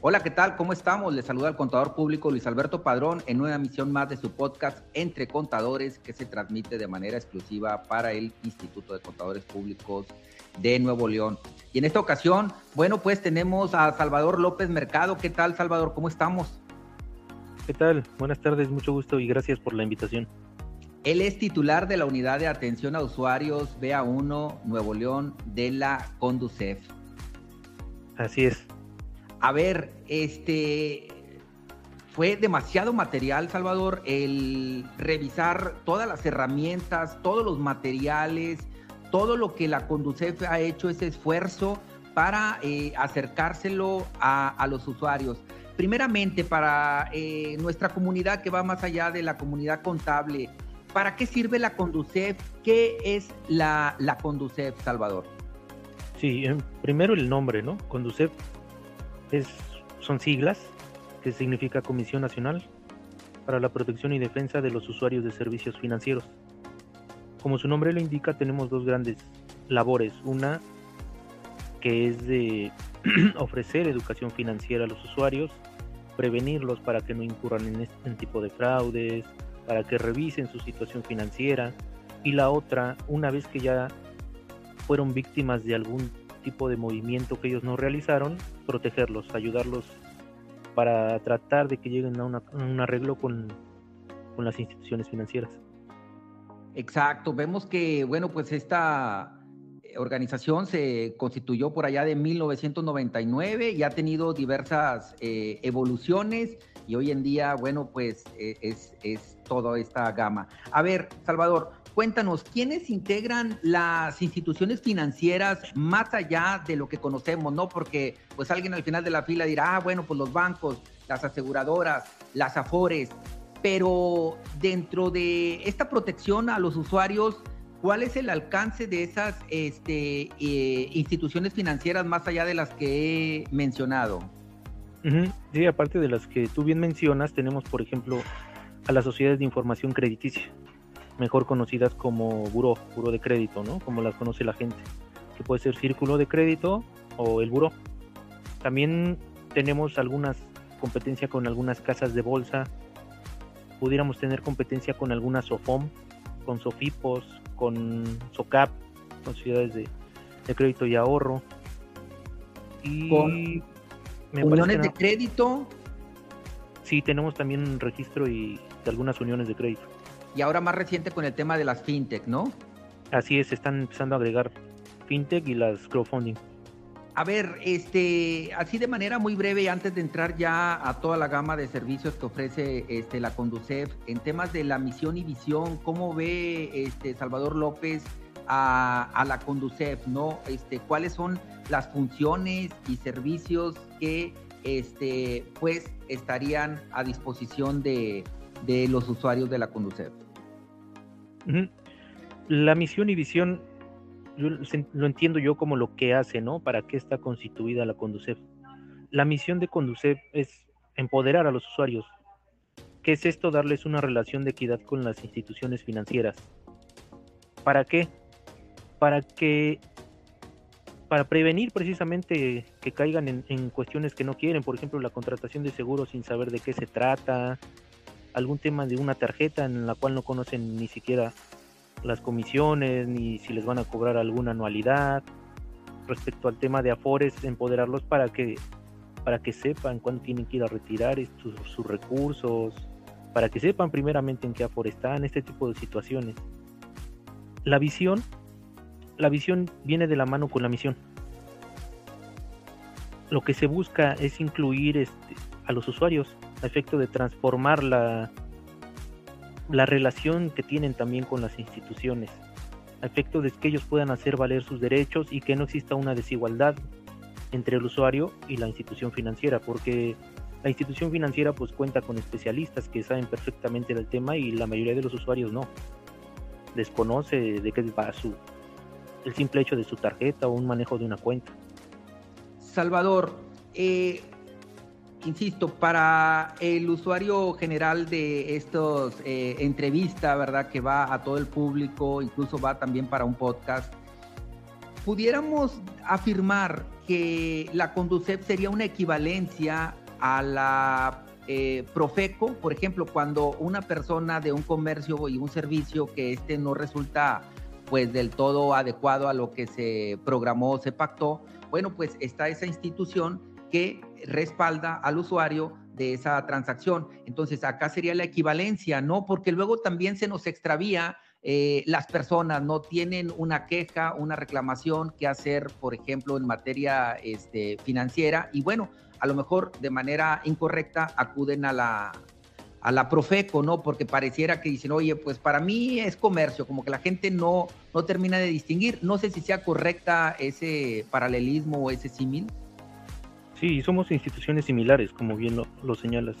Hola, ¿qué tal? ¿Cómo estamos? Les saluda el contador público Luis Alberto Padrón en una emisión más de su podcast Entre Contadores que se transmite de manera exclusiva para el Instituto de Contadores Públicos de Nuevo León. Y en esta ocasión, bueno, pues tenemos a Salvador López Mercado. ¿Qué tal, Salvador? ¿Cómo estamos? ¿Qué tal? Buenas tardes, mucho gusto y gracias por la invitación. Él es titular de la Unidad de Atención a Usuarios BA1 Nuevo León de la Conducef. Así es. A ver, este fue demasiado material, Salvador, el revisar todas las herramientas, todos los materiales, todo lo que la Conducef ha hecho ese esfuerzo para eh, acercárselo a, los usuarios. Primeramente, para eh, nuestra comunidad que va más allá de la comunidad contable, ¿para qué sirve la Conducef? ¿Qué es la, la Conducef, Salvador? Sí, primero el nombre, ¿no? Conducef es, son siglas que significa Comisión Nacional para la Protección y Defensa de los Usuarios de Servicios Financieros. Como su nombre lo indica, tenemos dos grandes labores. Una que es de ofrecer educación financiera a los usuarios, prevenirlos para que no incurran en este tipo de fraudes, para que revisen su situación financiera. Y la otra, una vez que ya fueron víctimas de algún tipo de movimiento que ellos no realizaron, protegerlos, ayudarlos para tratar de que lleguen a, un arreglo con, con las instituciones financieras. Exacto, vemos que, bueno, pues esta organización se constituyó por allá de 1999 y ha tenido diversas eh, evoluciones y hoy en día, bueno, pues eh, es, es toda esta gama. A ver, Salvador, cuéntanos, ¿quiénes integran las instituciones financieras más allá de lo que conocemos, no? Porque pues alguien al final de la fila dirá, ah, bueno, pues los bancos, las aseguradoras, las afores, pero dentro de esta protección a los usuarios, ¿cuál es el alcance de esas este, eh, instituciones financieras más allá de las que he mencionado? Sí, aparte de las que tú bien mencionas, tenemos, por ejemplo, a las sociedades de información crediticia mejor conocidas como buró, buró de crédito, ¿no? Como las conoce la gente, que puede ser círculo de crédito o el buró. También tenemos algunas competencia con algunas casas de bolsa, pudiéramos tener competencia con algunas SOFOM, con SOFIPOS, con SOCAP, con sociedades de, crédito y ahorro. Y con uniones de crédito. Sí, tenemos también un registro y de algunas uniones de crédito y ahora más reciente con el tema de las fintech, ¿no? Así es, están empezando a agregar fintech y las crowdfunding. A ver, este, así de manera muy breve, antes de entrar ya a toda la gama de servicios que ofrece este, la Conducef, en temas de la misión y visión, ¿cómo ve este, Salvador López a, la Conducef? ¿no? Este, ¿Cuáles son las funciones y servicios que este, pues, estarían a disposición de, de los usuarios de la Conducef? La misión y visión lo entiendo yo como lo que hace, ¿no? ¿Para qué está constituida la Conducef? La misión de Conducef es empoderar a los usuarios. ¿Qué es esto? Darles una relación de equidad con las instituciones financieras. ¿Para qué? Para que para prevenir precisamente que caigan en, en, cuestiones que no quieren, por ejemplo, la contratación de seguros sin saber de qué se trata, algún tema de una tarjeta en la cual no conocen ni siquiera las comisiones ni si les van a cobrar alguna anualidad. Respecto al tema de Afores, empoderarlos para que para que sepan cuándo tienen que ir a retirar sus, recursos, para que sepan primeramente en qué Afore están, este tipo de situaciones. La visión, la visión viene de la mano con la misión. Lo que se busca es incluir este, a los usuarios a efecto de transformar la, la relación que tienen también con las instituciones, a efecto de que ellos puedan hacer valer sus derechos y que no exista una desigualdad entre el usuario y la institución financiera, porque la institución financiera pues cuenta con especialistas que saben perfectamente del tema y la mayoría de los usuarios no. Desconoce de qué va su el simple hecho de su tarjeta o un manejo de una cuenta. Salvador, eh, insisto, para el usuario general de estos eh, entrevistas, ¿verdad? Que va a todo el público, incluso va también para un podcast. pudiéramos afirmar que la Conducef sería una equivalencia a la eh, Profeco, por ejemplo, cuando una persona de un comercio y un servicio que este no resulta pues del todo adecuado a lo que se programó, se pactó, bueno, pues está esa institución que respalda al usuario de esa transacción. Entonces, acá sería la equivalencia, ¿no? Porque luego también se nos extravía eh, las personas no tienen una queja, una reclamación que hacer, por ejemplo, en materia este, financiera, y bueno, a lo mejor de manera incorrecta acuden a la, a la Profeco, ¿no? Porque pareciera que dicen, oye, pues para mí es comercio, como que la gente no, no termina de distinguir. No sé si sea correcta ese paralelismo o ese símil. Sí, somos instituciones similares, como bien lo, señalas.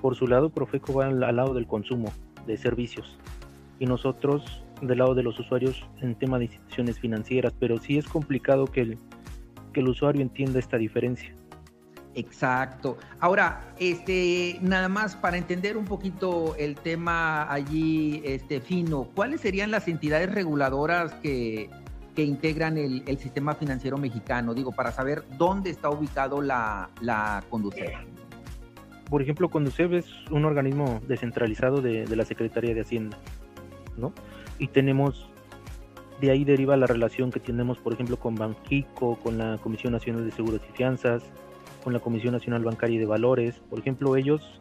Por su lado, Profeco va al, lado del consumo de servicios y nosotros del lado de los usuarios en tema de instituciones financieras, pero sí es complicado que el, que el usuario entienda esta diferencia. Exacto. Ahora, este, nada más para entender un poquito el tema allí, este, fino, ¿cuáles serían las entidades reguladoras que, que integran el, sistema financiero mexicano? Digo, para saber dónde está ubicado la, la Conducef. Por ejemplo, Conducef es un organismo descentralizado de, de la Secretaría de Hacienda, ¿no? Y tenemos de ahí deriva la relación que tenemos, por ejemplo, con Banquico, con la Comisión Nacional de Seguros y Fianzas, con la Comisión Nacional Bancaria y de Valores. Por ejemplo, ellos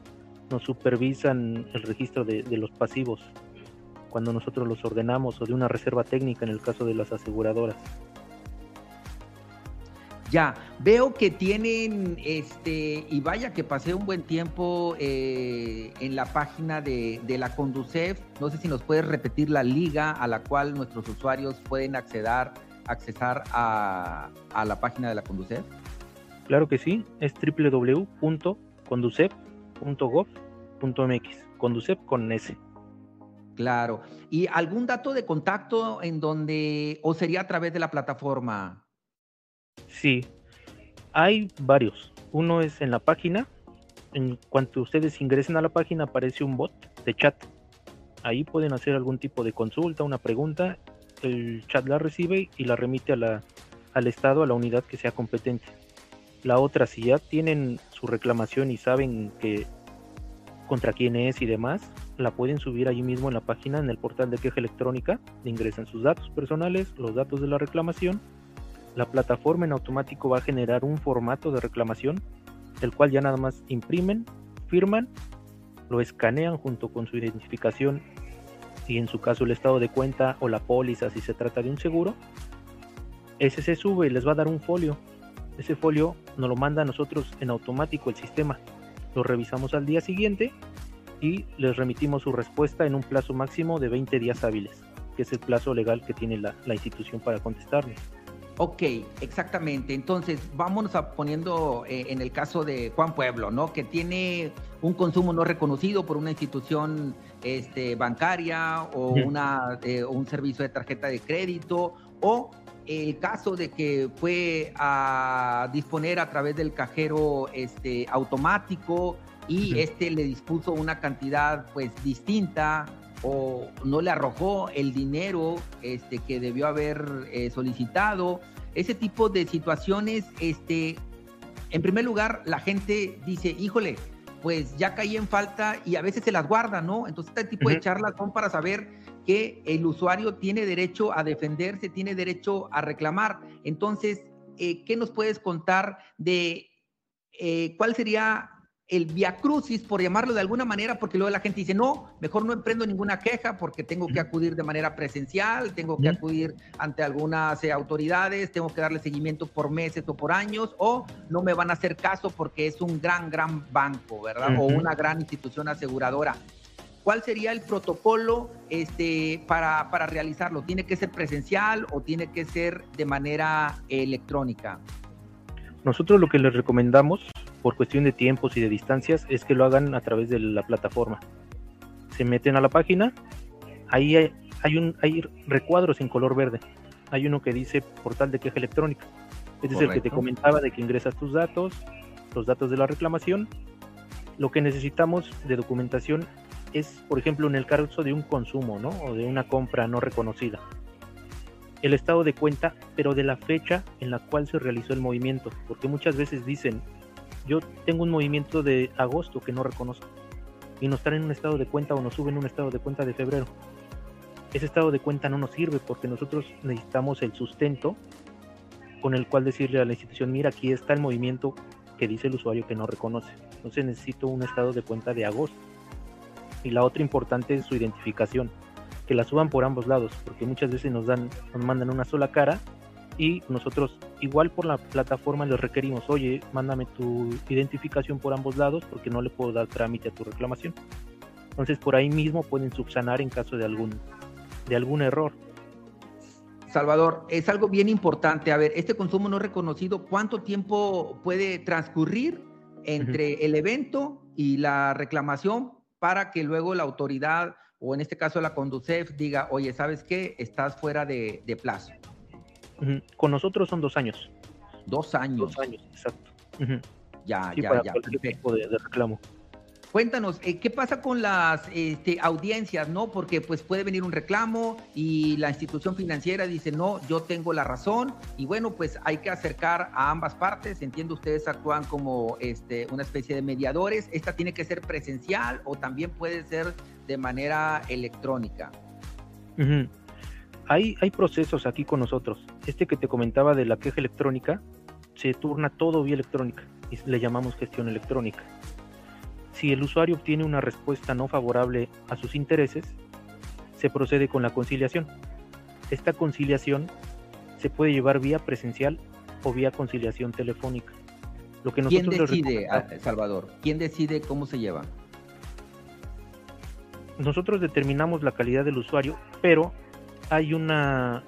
nos supervisan el registro de, los pasivos cuando nosotros los ordenamos o de una reserva técnica en el caso de las aseguradoras. Ya, veo que tienen, este, y vaya que pasé un buen tiempo eh, en la página de, la Conducef. No sé si nos puedes repetir la liga a la cual nuestros usuarios pueden acceder, accesar a, a la página de la Conducef. Claro que sí, es www.conducep.gov.mx, Conducep con S. Claro. ¿Y algún dato de contacto en donde, o sería a través de la plataforma? Sí, hay varios. Uno es en la página. En cuanto ustedes ingresen a la página aparece un bot de chat. Ahí pueden hacer algún tipo de consulta, una pregunta. El chat la recibe y la remite a la, al estado, a la unidad que sea competente. La otra, si ya tienen su reclamación y saben que contra quién es y demás, la pueden subir allí mismo en la página, en el portal de queja electrónica, ingresan sus datos personales, los datos de la reclamación, la plataforma en automático va a generar un formato de reclamación, el cual ya nada más imprimen, firman, lo escanean junto con su identificación y en su caso el estado de cuenta o la póliza si se trata de un seguro, ese se sube y les va a dar un folio ese folio nos lo manda a nosotros en automático el sistema. Lo revisamos al día siguiente y les remitimos su respuesta en un plazo máximo de 20 días hábiles, que es el plazo legal que tiene la, institución para contestarnos. Ok, exactamente. Entonces, vámonos a poniendo eh, en el caso de Juan Pueblo, ¿no? Que tiene un consumo no reconocido por una institución este, bancaria o una, eh, un servicio de tarjeta de crédito o el caso de que fue a disponer a través del cajero este, automático y este le dispuso una cantidad pues distinta o no le arrojó el dinero este, que debió haber eh, solicitado. Ese tipo de situaciones, este, en primer lugar, la gente dice, híjole, pues ya caí en falta y a veces se las guarda, ¿no? Entonces este tipo de charlas son para saber que el usuario tiene derecho a defenderse, tiene derecho a reclamar. Entonces, eh, ¿qué nos puedes contar de eh, cuál sería el viacrucis, por llamarlo de alguna manera, porque luego la gente dice, no, mejor no emprendo ninguna queja porque tengo que acudir de manera presencial, tengo que acudir ante algunas eh, autoridades, tengo que darle seguimiento por meses o por años, o no me van a hacer caso porque es un gran, gran banco, ¿verdad? O una gran institución aseguradora. ¿Cuál sería el protocolo este, para, para realizarlo? ¿Tiene que ser presencial o tiene que ser de manera electrónica? Nosotros lo que les recomendamos, por cuestión de tiempos y de distancias, es que lo hagan a través de la plataforma. Se meten a la página, ahí hay, hay, un, hay recuadros en color verde. Hay uno que dice portal de queja electrónica. Este es el que te comentaba de que ingresas tus datos, los datos de la reclamación. Lo que necesitamos de documentación es, por ejemplo, en el caso de un consumo, ¿no? O de una compra no reconocida. el estado de cuenta, pero de la fecha en la cual se realizó el movimiento, porque muchas veces dicen, yo tengo un movimiento de agosto que no reconozco, y nos traen un estado de cuenta o nos suben un estado de cuenta de febrero. Ese estado de cuenta no nos sirve porque nosotros necesitamos el sustento con el cual decirle a la institución, mira, aquí está el movimiento que dice el usuario que no reconoce. Entonces necesito un estado de cuenta de agosto. Y la otra importante es su identificación que la suban por ambos lados, porque muchas veces nos dan, nos mandan una sola cara y nosotros igual por la plataforma les requerimos, oye, mándame tu identificación por ambos lados porque no le puedo dar trámite a tu reclamación. Entonces por ahí mismo pueden subsanar en caso de algún, de algún error. Salvador, es algo bien importante. A ver, este consumo no reconocido, ¿cuánto tiempo puede transcurrir entre el evento y la reclamación para que luego la autoridad o en este caso la Conducef diga, oye, ¿sabes qué? Estás fuera de, plazo. Con nosotros son dos años. Dos años. Dos años, exacto. Ya, ya, ya. Tipo de, reclamo. Cuéntanos, eh, ¿qué pasa con las este, audiencias, no? Porque pues puede venir un reclamo y la institución financiera dice, no, yo tengo la razón y bueno, pues hay que acercar a ambas partes. Entiendo, ustedes actúan como este, una especie de mediadores. ¿Esta tiene que ser presencial o también puede ser de manera electrónica? hay, hay procesos aquí con nosotros. Este que te comentaba de la queja electrónica, se turna todo vía electrónica y le llamamos gestión electrónica. Si el usuario obtiene una respuesta no favorable a sus intereses, se procede con la conciliación. Esta conciliación se puede llevar vía presencial o vía conciliación telefónica. Lo que ¿Quién decide, ah, Salvador? ¿Quién decide cómo se lleva? Nosotros determinamos la calidad del usuario, pero hay una,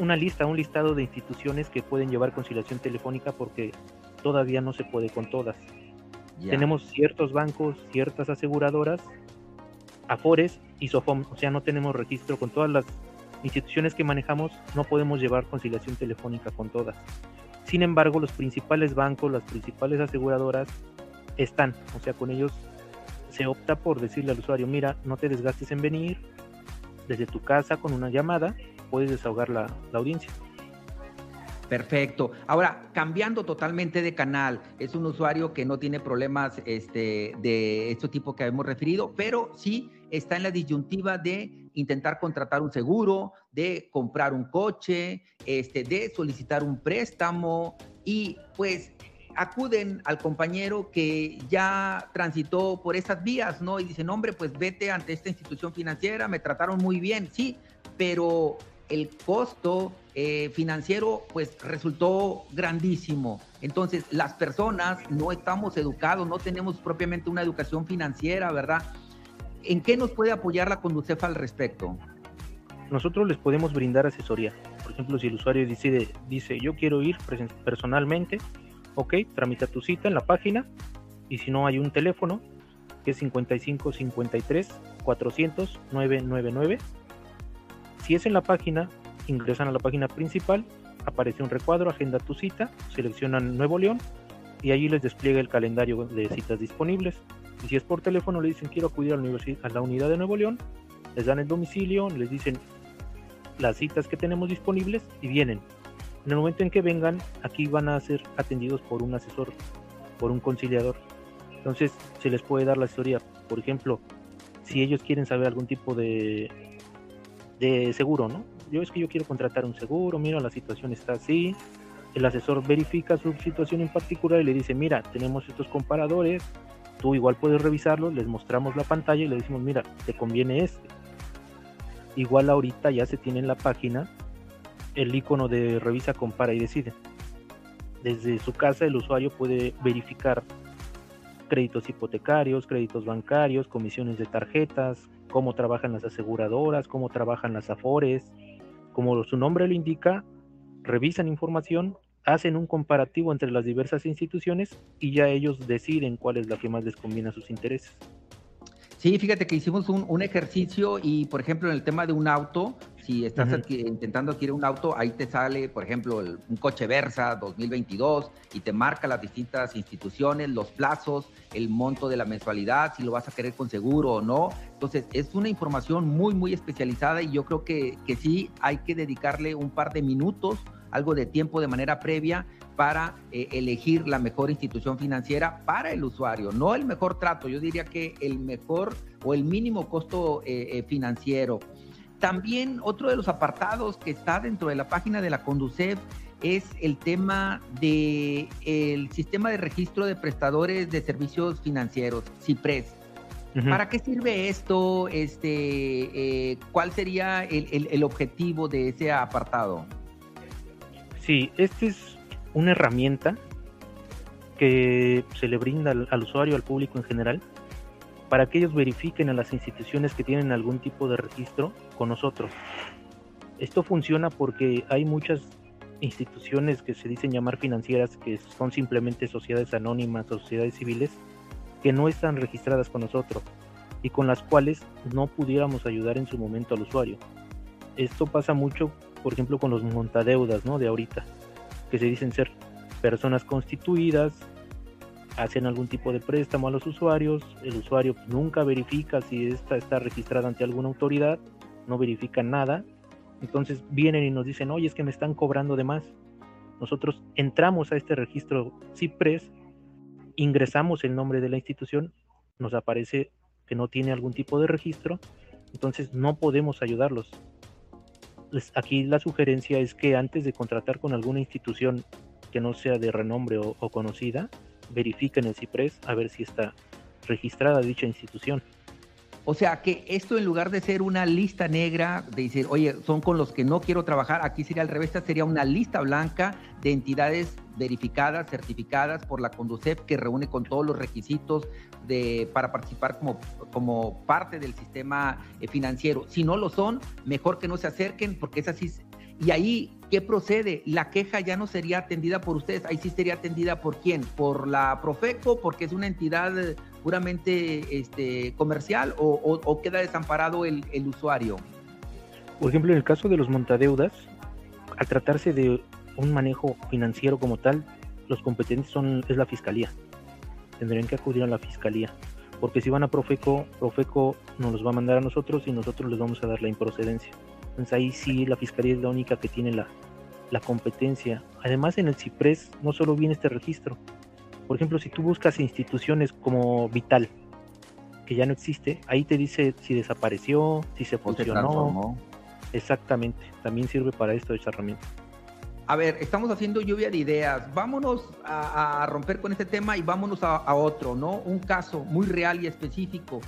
una lista, un listado de instituciones que pueden llevar conciliación telefónica porque todavía no se puede con todas. Tenemos ciertos bancos, ciertas aseguradoras, Afores y Sofom, o sea, no tenemos registro con todas las instituciones que manejamos, no podemos llevar conciliación telefónica con todas. Sin embargo, los principales bancos, las principales aseguradoras están, o sea, con ellos se opta por decirle al usuario, mira, no te desgastes en venir, desde tu casa con una llamada puedes desahogar la, la audiencia. Perfecto. Ahora, cambiando totalmente de canal, es un usuario que no tiene problemas este, de este tipo que hemos referido, pero sí está en la disyuntiva de intentar contratar un seguro, de comprar un coche, este, de solicitar un préstamo y pues acuden al compañero que ya transitó por esas vías, ¿no? Y dicen, hombre, pues vete ante esta institución financiera, me trataron muy bien, sí, pero el costo eh, financiero pues resultó grandísimo. Entonces, las personas no estamos educados, no tenemos propiamente una educación financiera, ¿verdad? ¿En qué nos puede apoyar la Conducef al respecto? Nosotros les podemos brindar asesoría. Por ejemplo, si el usuario decide, dice, yo quiero ir personalmente, ok, tramita tu cita en la página y si no hay un teléfono que es 55 53 400 999 si es en la página, ingresan a la página principal, aparece un recuadro, agenda tu cita, seleccionan Nuevo León y allí les despliega el calendario de citas disponibles. Y si es por teléfono, le dicen quiero acudir a la, a la unidad de Nuevo León, les dan el domicilio, les dicen las citas que tenemos disponibles y vienen. En el momento en que vengan, aquí van a ser atendidos por un asesor, por un conciliador. Entonces se les puede dar la asesoría. Por ejemplo, si ellos quieren saber algún tipo de de seguro, ¿no? Yo es que yo quiero contratar un seguro, mira, la situación está así. El asesor verifica su situación en particular y le dice, mira, tenemos estos comparadores, tú igual puedes revisarlos, les mostramos la pantalla y le decimos, mira, te conviene este. Igual ahorita ya se tiene en la página el icono de revisa, compara y decide. Desde su casa el usuario puede verificar créditos hipotecarios, créditos bancarios, comisiones de tarjetas, cómo trabajan las aseguradoras, cómo trabajan las afores. Como su nombre lo indica, revisan información, hacen un comparativo entre las diversas instituciones y ya ellos deciden cuál es la que más les sus intereses. Sí, fíjate que hicimos un, ejercicio y, por ejemplo, en el tema de un auto, Si estás intentando adquirir un auto, ahí te sale, por ejemplo, un coche Versa 2022 y te marca las distintas instituciones, los plazos, el monto de la mensualidad, si lo vas a querer con seguro o no. Entonces, es una información muy, muy especializada y yo creo que, que sí hay que dedicarle un par de minutos, algo de tiempo de manera previa para eh, elegir la mejor institución financiera para el usuario, no el mejor trato, yo diría que el mejor o el mínimo costo eh, eh, financiero. También otro de los apartados que está dentro de la página de la Conducef es el tema del el sistema de registro de prestadores de servicios financieros, CIPRES. ¿Para qué sirve esto? Este, ¿Cuál sería el, el, objetivo de ese apartado? Sí, este es una herramienta que se le brinda al, usuario, al público en general, para que ellos verifiquen a las instituciones que tienen algún tipo de registro con nosotros. Esto funciona porque hay muchas instituciones que se dicen llamar financieras, que son simplemente sociedades anónimas o sociedades civiles, que no están registradas con nosotros y con las cuales no pudiéramos ayudar en su momento al usuario. Esto pasa mucho, por ejemplo, con los montadeudas ¿no? de ahorita que se dicen ser personas constituidas, hacen algún tipo de préstamo a los usuarios, el usuario nunca verifica si esta está registrada ante alguna autoridad, no verifica nada, entonces vienen y nos dicen, oye, es que me están cobrando de más. Nosotros entramos a este registro CIPRES, ingresamos el nombre de la institución, nos aparece que no tiene algún tipo de registro, entonces no podemos ayudarlos aquí la sugerencia es que antes de contratar con alguna institución que no sea de renombre o, conocida, verifiquen el CIPRES a ver si está registrada dicha institución. O sea que esto en lugar de ser una lista negra, de decir, oye, son con los que no quiero trabajar, aquí sería al revés, sería una lista blanca de entidades verificadas, certificadas por la Conducef, que reúne con todos los requisitos de, para participar como, como parte del sistema eh, financiero. Si no lo son, mejor que no se acerquen, porque es así. Y ahí, ¿qué procede? La queja ya no sería atendida por ustedes, ahí sí sería atendida por quién? ¿Por la Profeco? Porque es una entidad puramente este, comercial o, queda desamparado el, usuario? Por ejemplo, en el caso de los montadeudas, al tratarse de un manejo financiero como tal, los competentes son es la fiscalía. Tendrían que acudir a la fiscalía, porque si van a Profeco, Profeco nos los va a mandar a nosotros y nosotros les vamos a dar la improcedencia. Entonces ahí sí la fiscalía es la única que tiene la, la competencia. Además en el CIPRES no solo viene este registro, por ejemplo, si tú buscas instituciones como Vital, que ya no existe, ahí te dice si desapareció, si se funcionó. Exactamente, también sirve para esto esa herramienta. A ver, estamos haciendo lluvia de ideas. Vámonos a, romper con este tema y vámonos a, a, otro, ¿no? Un caso muy real y específico.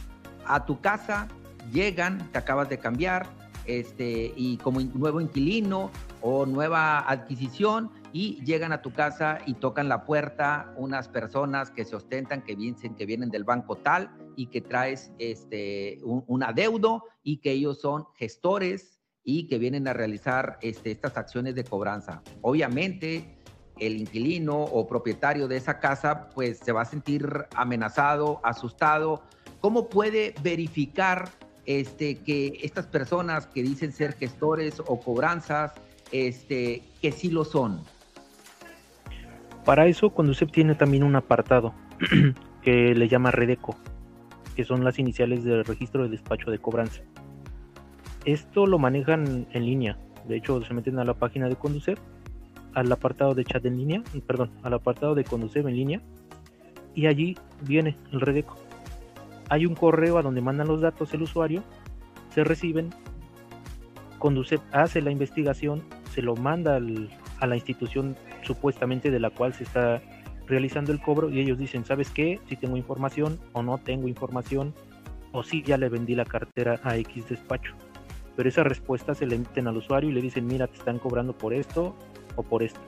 A tu casa llegan, te acabas de cambiar, este, y como nuevo inquilino o nueva adquisición, y llegan a tu casa y tocan la puerta unas personas que se ostentan, que dicen que vienen del banco tal y que traes este, un, adeudo y que ellos son gestores y que vienen a realizar este, estas acciones de cobranza. Obviamente, el inquilino o propietario de esa casa pues se va a sentir amenazado, asustado. ¿Cómo puede verificar este, que estas personas que dicen ser gestores o cobranzas, este, que sí lo son? Para eso, Conducep tiene también un apartado que le llama Redeco, que son las iniciales del registro de despacho de cobranza. Esto lo manejan en línea. De hecho, se meten a la página de Conducep, al apartado de chat en línea, perdón, al apartado de Conducep en línea, y allí viene el Redeco. Hay un correo a donde mandan los datos el usuario, se reciben, Conducep hace la investigación, se lo manda a la institución supuestamente de la cual se está realizando el cobro y ellos dicen, ¿sabes qué? Si tengo información o no tengo información o si ya le vendí la cartera a X despacho. Pero esa respuesta se le emiten al usuario y le dicen, mira, te están cobrando por esto o por esto.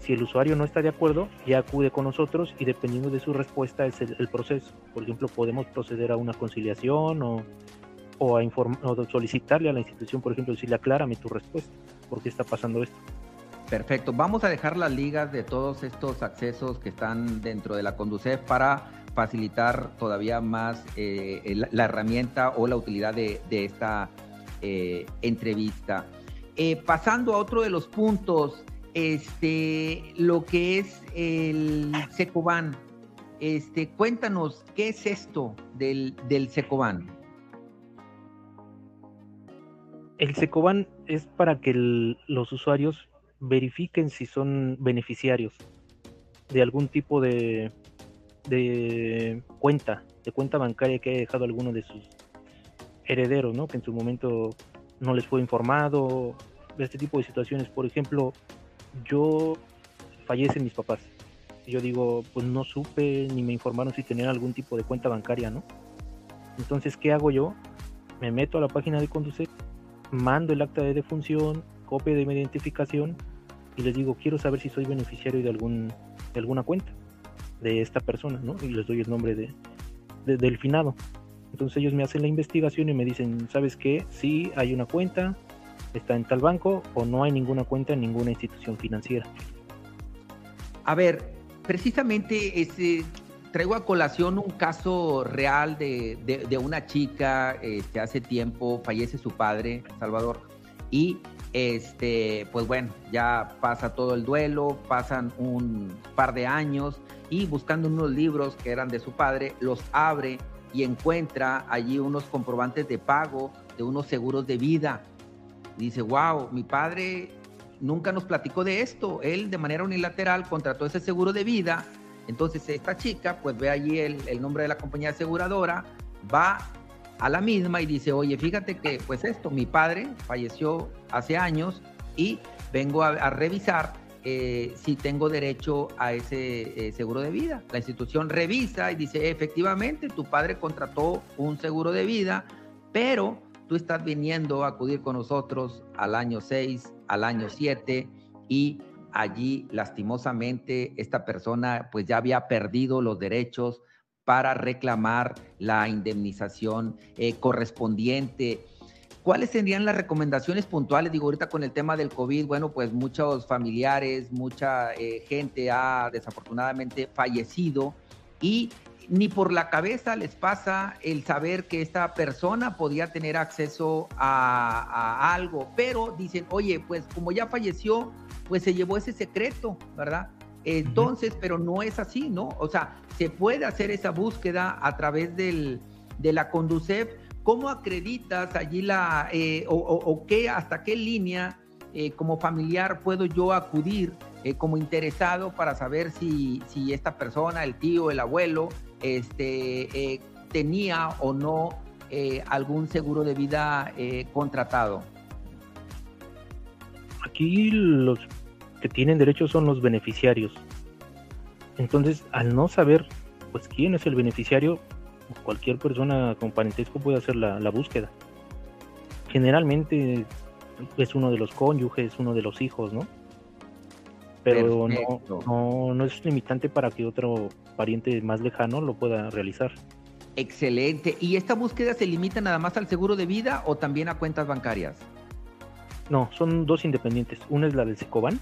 Si el usuario no está de acuerdo, ya acude con nosotros y dependiendo de su respuesta es el, proceso. Por ejemplo, podemos proceder a una conciliación o, o a o solicitarle a la institución, por ejemplo, decirle, aclárame tu respuesta, ¿por qué está pasando esto? Perfecto. Vamos a dejar las ligas de todos estos accesos que están dentro de la Conducef para facilitar todavía más eh, la, herramienta o la utilidad de, esta eh, entrevista. Eh, pasando a otro de los puntos, este, lo que es el Secoban. Este, cuéntanos, ¿qué es esto del, del Secoban? El Secoban es para que los usuarios verifiquen si son beneficiarios de algún tipo de, de cuenta, de cuenta bancaria que haya dejado alguno de sus herederos, ¿no? Que en su momento no les fue informado, de este tipo de situaciones. Por ejemplo, yo fallecen mis papás. yo digo, pues no supe ni me informaron si tenían algún tipo de cuenta bancaria, ¿no? Entonces, ¿qué hago yo? Me meto a la página de Conducet, mando el acta de defunción, copia de mi identificación y les digo, quiero saber si soy beneficiario de, algún, de alguna cuenta de esta persona, ¿no? Y les doy el nombre de, del finado. Entonces ellos me hacen la investigación y me dicen, ¿sabes qué? Sí, hay una cuenta, está en tal banco o no hay ninguna cuenta en ninguna institución financiera. A ver, precisamente ese, traigo a colación un caso real de, de, una chica que este, hace tiempo fallece su padre, Salvador, y este, pues bueno, ya pasa todo el duelo, pasan un par de años y buscando unos libros que eran de su padre, los abre y encuentra allí unos comprobantes de pago de unos seguros de vida. Dice, wow, mi padre nunca nos platicó de esto. Él de manera unilateral contrató ese seguro de vida. Entonces esta chica pues ve allí el, nombre de la compañía aseguradora, va a la misma y dice, oye, fíjate que pues esto, mi padre falleció hace años y vengo a revisar eh, si tengo derecho a ese eh, seguro de vida. La institución revisa y dice, efectivamente, tu padre contrató un seguro de vida, pero tú estás viniendo a acudir con nosotros al año 6, al año 7 y allí lastimosamente esta persona pues ya había perdido los derechos para reclamar la indemnización eh, correspondiente ¿Cuáles serían las recomendaciones puntuales? Digo, ahorita con el tema del COVID, bueno, pues muchos familiares, mucha eh, gente ha desafortunadamente fallecido y ni por la cabeza les pasa el saber que esta persona podía tener acceso a, algo, pero dicen, oye, pues como ya falleció, pues se llevó ese secreto, ¿verdad? Entonces, pero no es así, ¿no? O sea, se puede hacer esa búsqueda a través del, de la Conducef ¿Cómo acreditas allí la, eh, o, qué, hasta qué línea eh, como familiar puedo yo acudir eh, como interesado para saber si, si, esta persona, el tío, el abuelo, este, tenía o no algún seguro de vida contratado? Aquí los que tienen derecho son los beneficiarios. Entonces, al no saber pues quién es el beneficiario, cualquier persona con parentesco puede hacer la, búsqueda. Generalmente es uno de los cónyuges, uno de los hijos, ¿no? Pero no, no, es limitante para que otro pariente más lejano lo pueda realizar. Excelente. ¿Y esta búsqueda se limita nada más al seguro de vida o también a cuentas bancarias? No, son dos independientes. Una es la del Secoban,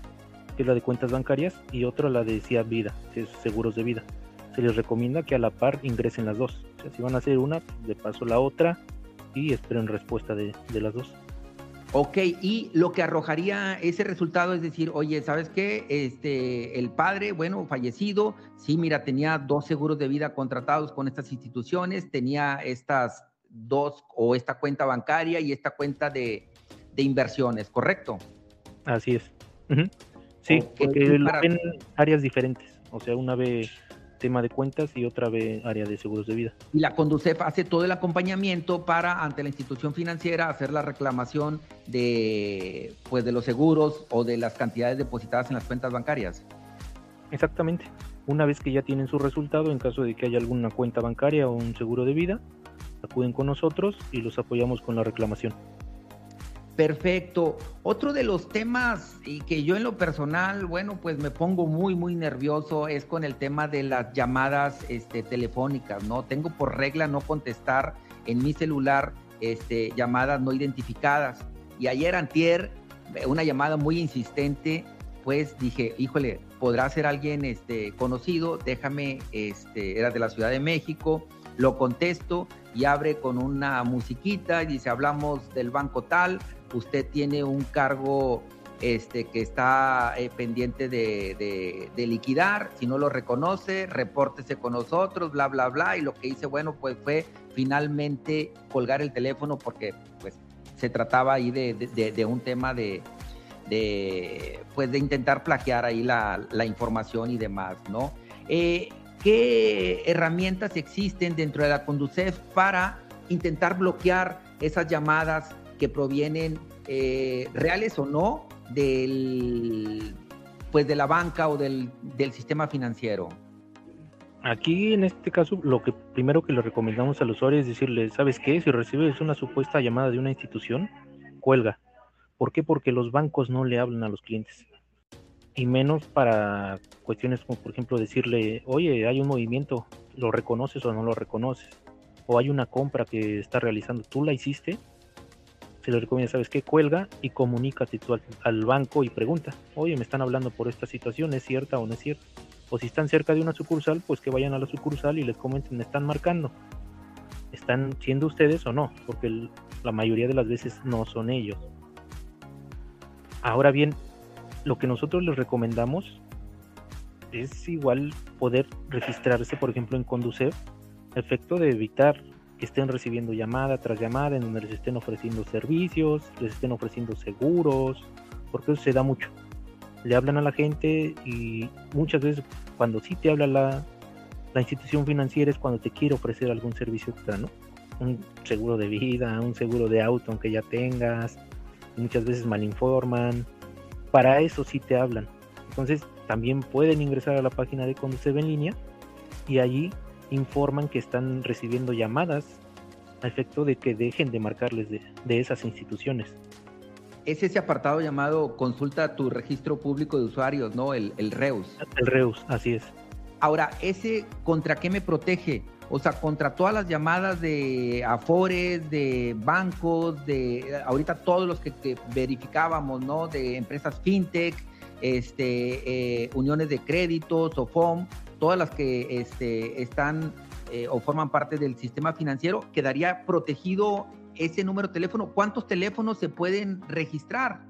que es la de cuentas bancarias, y otra la de CIA Vida, que es seguros de vida. Se les recomienda que a la par ingresen las dos si van a hacer una, de paso la otra y esperen respuesta de, las dos. Ok, y lo que arrojaría ese resultado es decir, oye, ¿sabes qué? Este, el padre, bueno, fallecido, sí, mira, tenía dos seguros de vida contratados con estas instituciones, tenía estas dos o esta cuenta bancaria y esta cuenta de, inversiones, ¿correcto? Así es. Sí, porque ven áreas diferentes. O sea, una vez tema de cuentas y otra vez área de seguros de vida. Y la Conducef hace todo el acompañamiento para ante la institución financiera hacer la reclamación de pues de los seguros o de las cantidades depositadas en las cuentas bancarias. Exactamente. Una vez que ya tienen su resultado, en caso de que haya alguna cuenta bancaria o un seguro de vida, acuden con nosotros y los apoyamos con la reclamación. Perfecto. Otro de los temas y que yo en lo personal, bueno, pues me pongo muy, muy nervioso es con el tema de las llamadas este, telefónicas, ¿no? Tengo por regla no contestar en mi celular este, llamadas no identificadas. Y ayer antier, una llamada muy insistente, pues dije, híjole, podrá ser alguien este, conocido, déjame, este, era de la Ciudad de México, lo contesto y abre con una musiquita y dice, hablamos del banco tal, usted tiene un cargo este, que está eh, pendiente de, liquidar, si no lo reconoce, repórtese con nosotros, bla, bla, bla, y lo que hice, bueno, pues fue finalmente colgar el teléfono porque pues se trataba ahí de, un tema de, pues de intentar plagiar ahí la, información y demás, ¿no? Eh, ¿Qué herramientas existen dentro de la Conducef para intentar bloquear esas llamadas que provienen eh, reales o no del pues de la banca o del, del, sistema financiero? Aquí en este caso lo que primero que le recomendamos al usuario es decirle, ¿sabes qué? Si recibes una supuesta llamada de una institución, cuelga. ¿Por qué? Porque los bancos no le hablan a los clientes. Y menos para cuestiones como por ejemplo decirle, oye, hay un movimiento, ¿lo reconoces o no lo reconoces? O hay una compra que está realizando, ¿tú la hiciste? Se le recomienda, ¿sabes qué? Cuelga y comunícate al, banco y pregunta, oye, me están hablando por esta situación, ¿es cierta o no es cierta? O si están cerca de una sucursal, pues que vayan a la sucursal y les comenten, me están marcando. ¿Están siendo ustedes o no? Porque la mayoría de las veces no son ellos. Ahora bien, lo que nosotros les recomendamos es igual poder registrarse, por ejemplo, en Conducef, efecto de evitar que estén recibiendo llamada tras llamada, en donde les estén ofreciendo servicios, les estén ofreciendo seguros, porque eso se da mucho. Le hablan a la gente y muchas veces cuando sí te habla la, la institución financiera es cuando te quiere ofrecer algún servicio extra, ¿no? Un seguro de vida, un seguro de auto aunque ya tengas, muchas veces malinforman, para eso sí te hablan. Entonces también pueden ingresar a la página de Conducef en línea y allí informan que están recibiendo llamadas a efecto de que dejen de marcarles de, esas instituciones. Es ese apartado llamado consulta tu registro público de usuarios, ¿no? El, el REUS. El REUS, así es. Ahora, ¿ese contra qué me protege? O sea, contra todas las llamadas de Afores, de bancos, de ahorita todos los que, verificábamos, ¿no? De empresas fintech, este, eh, uniones de créditos, FOM todas las que este, están eh, o forman parte del sistema financiero, quedaría protegido ese número de teléfono. ¿Cuántos teléfonos se pueden registrar?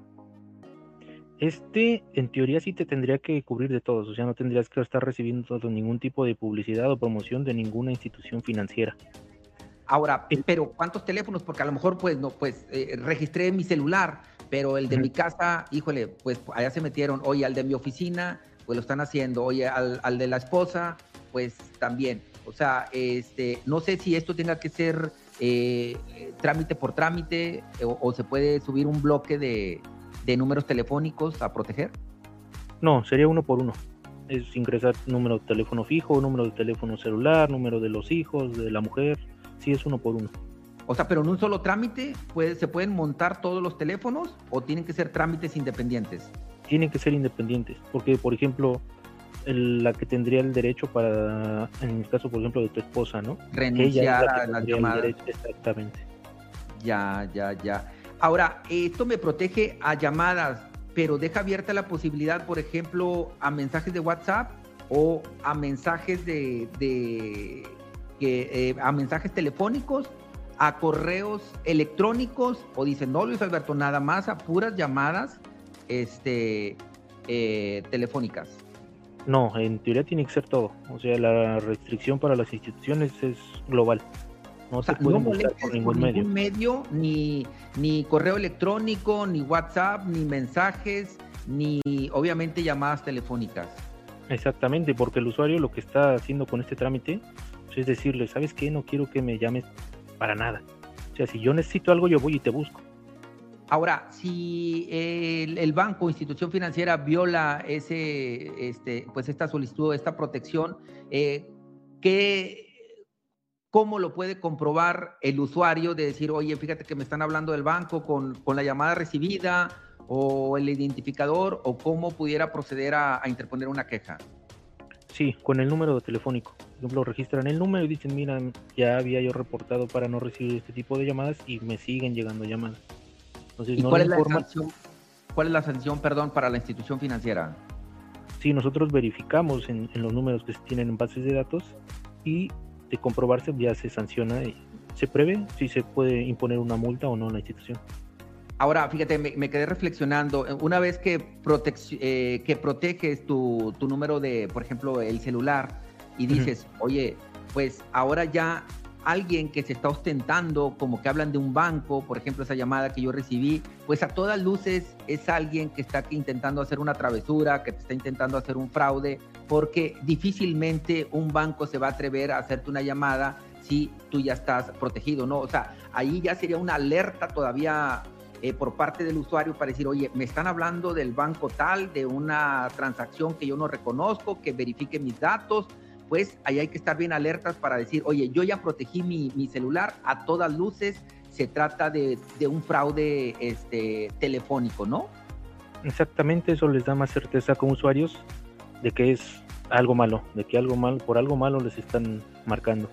Este, en teoría, sí te tendría que cubrir de todos, o sea, no tendrías que estar recibiendo ningún tipo de publicidad o promoción de ninguna institución financiera. Ahora, pero ¿cuántos teléfonos? Porque a lo mejor, pues, no, pues, eh, registré mi celular, pero el de mi casa, híjole, pues allá se metieron, oye, al de mi oficina, pues lo están haciendo. Oye, al, de la esposa, pues también. O sea, este, no sé si esto tenga que ser eh, trámite por trámite o, se puede subir un bloque de, números telefónicos a proteger. No, sería uno por uno. Es ingresar número de teléfono fijo, número de teléfono celular, número de los hijos, de la mujer. Sí, es uno por uno. O sea, pero en un solo trámite puede, se pueden montar todos los teléfonos o tienen que ser trámites independientes tienen que ser independientes, porque por ejemplo, la que tendría el derecho para, en el caso por ejemplo de tu esposa, ¿no? Renunciar a las llamadas. exactamente. Ya, ya, ya. Ahora, esto me protege a llamadas, pero deja abierta la posibilidad, por ejemplo, a mensajes de WhatsApp o a mensajes de, de que, eh, a mensajes telefónicos, a correos electrónicos, o dicen, no, Luis Alberto, nada más a puras llamadas este, eh, telefónicas. No, en teoría tiene que ser todo. O sea, la restricción para las instituciones es global. No se puede por ningún, medio. ni, ni correo electrónico, ni WhatsApp, ni mensajes, ni obviamente llamadas telefónicas. Exactamente, porque el usuario lo que está haciendo con este trámite pues, es decirle, ¿sabes qué? No quiero que me llames para nada. O sea, si yo necesito algo, yo voy y te busco. Ahora, si el, banco o institución financiera viola ese, este, pues esta solicitud, esta protección, eh, ¿cómo lo puede comprobar el usuario de decir, oye, fíjate que me están hablando del banco con, la llamada recibida o el identificador o cómo pudiera proceder a, interponer una queja? Sí, con el número telefónico. Por ejemplo, registran el número y dicen, mira, ya había yo reportado para no recibir este tipo de llamadas y me siguen llegando llamadas cuál, es la sanción, cuál es la sanción, perdón, para la institución financiera? Sí, nosotros verificamos en, los números que se tienen en bases de datos y de comprobarse ya se sanciona y se prevé si se puede imponer una multa o no a la institución. Ahora, fíjate, me, quedé reflexionando. Una vez que, eh, que proteges tu, número de, por ejemplo, el celular y dices, oye, pues ahora ya alguien que se está ostentando, como que hablan de un banco, por ejemplo, esa llamada que yo recibí, pues a todas luces es alguien que está intentando hacer una travesura, que está intentando hacer un fraude, porque difícilmente un banco se va a atrever a hacerte una llamada si tú ya estás protegido, ¿no? O sea, ahí ya sería una alerta todavía eh, por parte del usuario para decir, oye, me están hablando del banco tal, de una transacción que yo no reconozco, que verifique mis datos, pues ahí hay que estar bien alertas para decir, oye, yo ya protegí mi, celular a todas luces, se trata de, un fraude este, telefónico, ¿no? Exactamente, eso les da más certeza como usuarios de que es algo malo, de que algo malo, por algo malo les están marcando.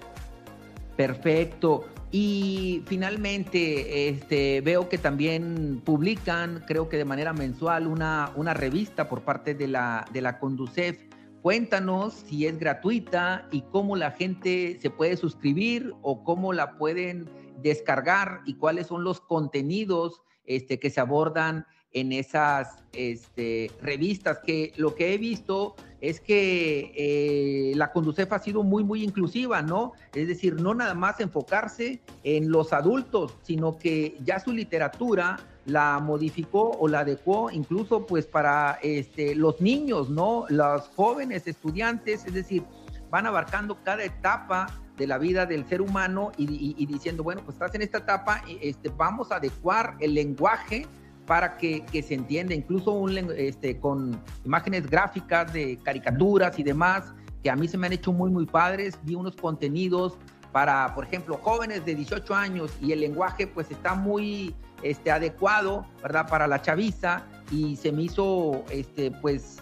Perfecto. Y finalmente, este, veo que también publican, creo que de manera mensual, una, una revista por parte de la, de la Conducef Cuéntanos si es gratuita y cómo la gente se puede suscribir o cómo la pueden descargar y cuáles son los contenidos este, que se abordan en esas este, revistas, que lo que he visto es que eh, la Conducef ha sido muy, muy inclusiva, ¿no? Es decir, no nada más enfocarse en los adultos, sino que ya su literatura la modificó o la adecuó incluso pues para este, los niños, ¿no? Los jóvenes estudiantes, es decir, van abarcando cada etapa de la vida del ser humano y, diciendo, bueno, pues estás en esta etapa, este, vamos a adecuar el lenguaje para que, se entienda, incluso un, este, con imágenes gráficas de caricaturas y demás, que a mí se me han hecho muy, muy padres. Vi unos contenidos para, por ejemplo, jóvenes de 18 años y el lenguaje pues está muy este, adecuado, ¿verdad? Para la chaviza y se me hizo, este, pues,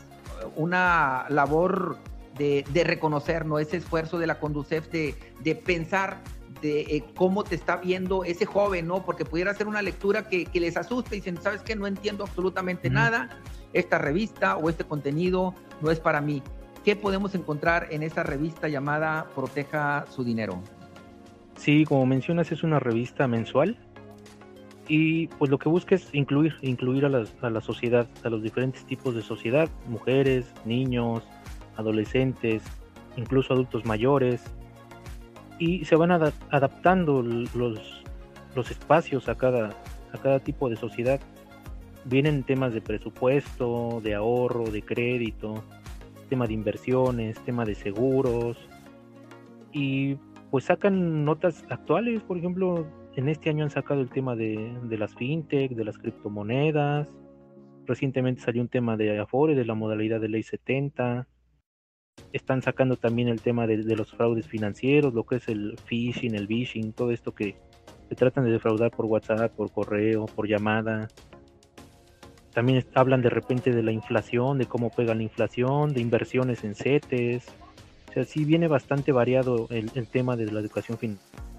una labor de, reconocer, ¿no? Ese esfuerzo de la Conducef de, de pensar de eh, cómo te está viendo ese joven, ¿no? Porque pudiera ser una lectura que, les asuste y dicen, ¿sabes qué? No entiendo absolutamente nada, esta revista o este contenido no es para mí. ¿Qué podemos encontrar en esa revista llamada Proteja su Dinero? Sí, como mencionas, es una revista mensual y pues lo que busca es incluir, incluir a la, a la sociedad, a los diferentes tipos de sociedad, mujeres, niños, adolescentes, incluso adultos mayores, y se van adaptando los, los espacios a cada, a cada tipo de sociedad. Vienen temas de presupuesto, de ahorro, de crédito, tema de inversiones, tema de seguros, y pues sacan notas actuales, por ejemplo, en este año han sacado el tema de, las fintech, de las criptomonedas. Recientemente salió un tema de Afore, de la modalidad de ley 70. Están sacando también el tema de, los fraudes financieros, lo que es el phishing, el phishing, todo esto que se tratan de defraudar por WhatsApp, por correo, por llamada. También hablan de repente de la inflación, de cómo pega la inflación, de inversiones en CETES. O sea, sí viene bastante variado el, el tema de la educación financiera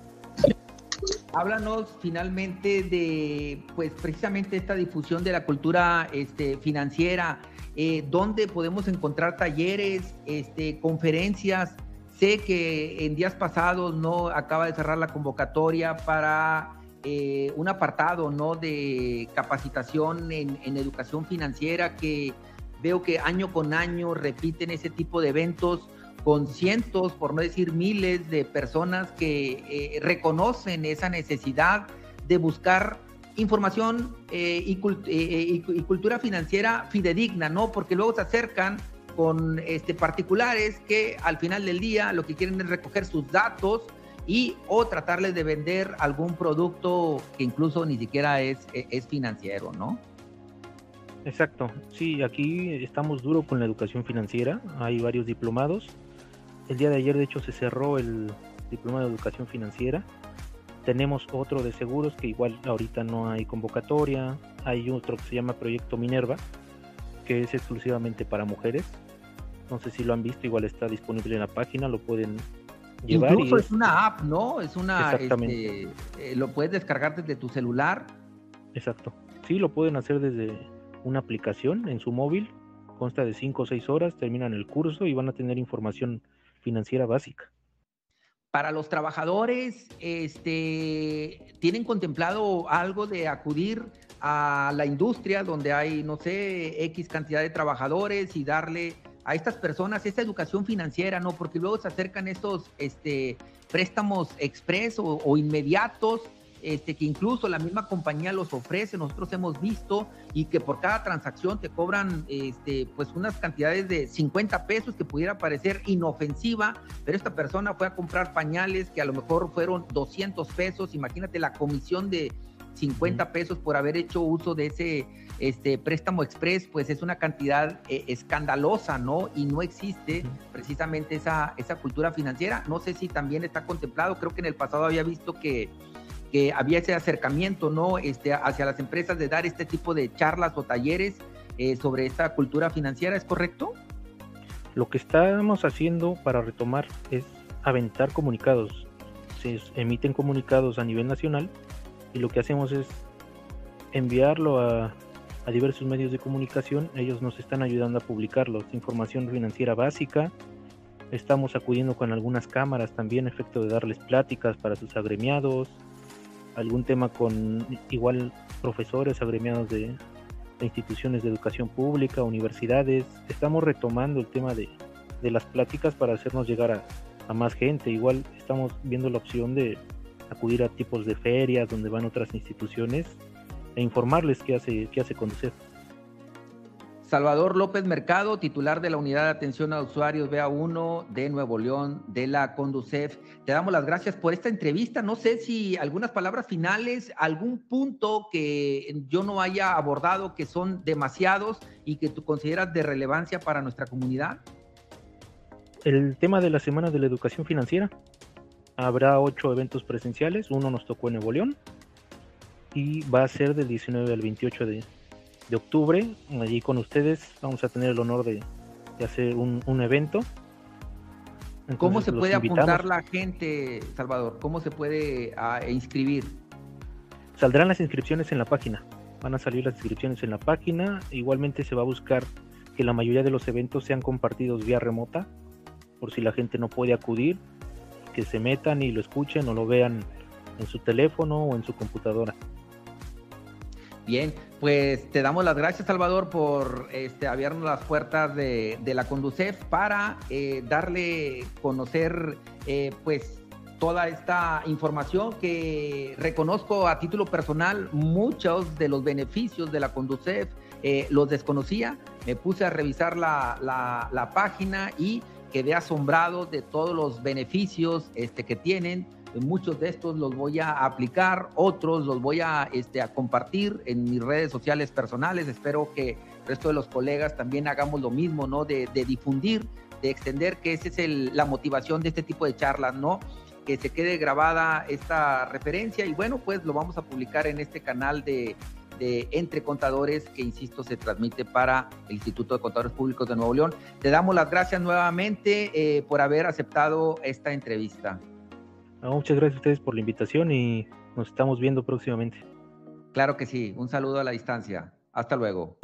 háblanos finalmente de, pues precisamente esta difusión de la cultura este, financiera, eh, dónde podemos encontrar talleres, este, conferencias. Sé que en días pasados no acaba de cerrar la convocatoria para eh, un apartado ¿no? de capacitación en, en educación financiera que veo que año con año repiten ese tipo de eventos con cientos, por no decir miles de personas que eh, reconocen esa necesidad de buscar información eh, eh, y, cultura financiera fidedigna, ¿no? Porque luego se acercan con este, particulares que al final del día lo que quieren es recoger sus datos y o tratarles de vender algún producto que incluso ni siquiera es, es financiero, ¿no? Exacto, sí, aquí estamos duro con la educación financiera, hay varios diplomados, el día de ayer, de hecho, se cerró el diploma de educación financiera. Tenemos otro de seguros que igual ahorita no hay convocatoria. Hay otro que se llama Proyecto Minerva, que es exclusivamente para mujeres. No sé si lo han visto, igual está disponible en la página, lo pueden llevar. Incluso es, una app, ¿no? Es una. Exactamente. Este, eh, lo puedes descargar desde tu celular. Exacto. Sí, lo pueden hacer desde una aplicación en su móvil. Consta de 5 o 6 horas, terminan el curso y van a tener información financiera básica. para los trabajadores, este, ¿tienen contemplado algo de acudir a la industria donde hay, no sé, X cantidad de trabajadores y darle a estas personas esta educación financiera, ¿no? Porque luego se acercan estos este, préstamos express o, inmediatos, este, que incluso la misma compañía los ofrece, nosotros hemos visto, y que por cada transacción te cobran este, pues unas cantidades de 50 pesos que pudiera parecer inofensiva, pero esta persona fue a comprar pañales que a lo mejor fueron 200 pesos, imagínate la comisión de 50 pesos por haber hecho uso de ese este, préstamo express, pues es una cantidad eh, escandalosa, ¿no? Y no existe precisamente esa, esa cultura financiera. No sé si también está contemplado, creo que en el pasado había visto que, que había ese acercamiento, ¿no? Este, hacia las empresas de dar este tipo de charlas o talleres eh, sobre esta cultura financiera, ¿es correcto? Lo que estamos haciendo para retomar es aventar comunicados. Se emiten comunicados a nivel nacional y lo que hacemos es enviarlo a, diversos medios de comunicación. Ellos nos están ayudando a publicarlo. Información financiera básica. Estamos acudiendo con algunas cámaras también, efecto de darles pláticas para sus agremiados. Algún tema con igual profesores agremiados de, instituciones de educación pública, universidades. Estamos retomando el tema de, las pláticas para hacernos llegar a, a más gente. Igual estamos viendo la opción de, acudir a tipos de ferias donde van otras instituciones e informarles qué hace, qué hace Conducef. Salvador López Mercado, titular de la Unidad de Atención a Usuarios BA1 de Nuevo León, de la Conducef. Te damos las gracias por esta entrevista. No sé si algunas palabras finales, algún punto que yo no haya abordado que son demasiados y que tú consideras de relevancia para nuestra comunidad. El tema de la Semana de la Educación Financiera. Habrá ocho eventos presenciales, uno nos tocó en Nuevo León y va a ser del 19 al 28 de, octubre. Allí con ustedes vamos a tener el honor de, hacer un, evento. ¿Cómo se puede apuntar la gente, Salvador? ¿Cómo se puede ah, inscribir? Saldrán las inscripciones en la página. Van a salir las inscripciones en la página. Igualmente se va a buscar que la mayoría de los eventos sean compartidos vía remota, por si la gente no puede acudir que se metan y lo escuchen o lo vean en su teléfono o en su computadora. Bien, pues te damos las gracias, Salvador, por este, abrirnos las puertas de, la Conducef para eh, darle conocer, eh, pues, toda esta información que reconozco a título personal, muchos de los beneficios de la Conducef eh, los desconocía. Me puse a revisar la, la, la página y quedé asombrado de todos los beneficios este, que tienen. Muchos de estos los voy a aplicar, otros los voy a, este, a compartir en mis redes sociales personales. Espero que el resto de los colegas también hagamos lo mismo, ¿no? De, difundir, de extender, que esa es la motivación de este tipo de charlas, ¿no? que se quede grabada esta referencia y bueno, pues lo vamos a publicar en este canal de, de Entre Contadores, que insisto, se transmite para el Instituto de Contadores Públicos de Nuevo León. Te damos las gracias nuevamente eh, por haber aceptado esta entrevista. Muchas gracias a ustedes por la invitación y nos estamos viendo próximamente. Claro que sí, un saludo a la distancia. Hasta luego.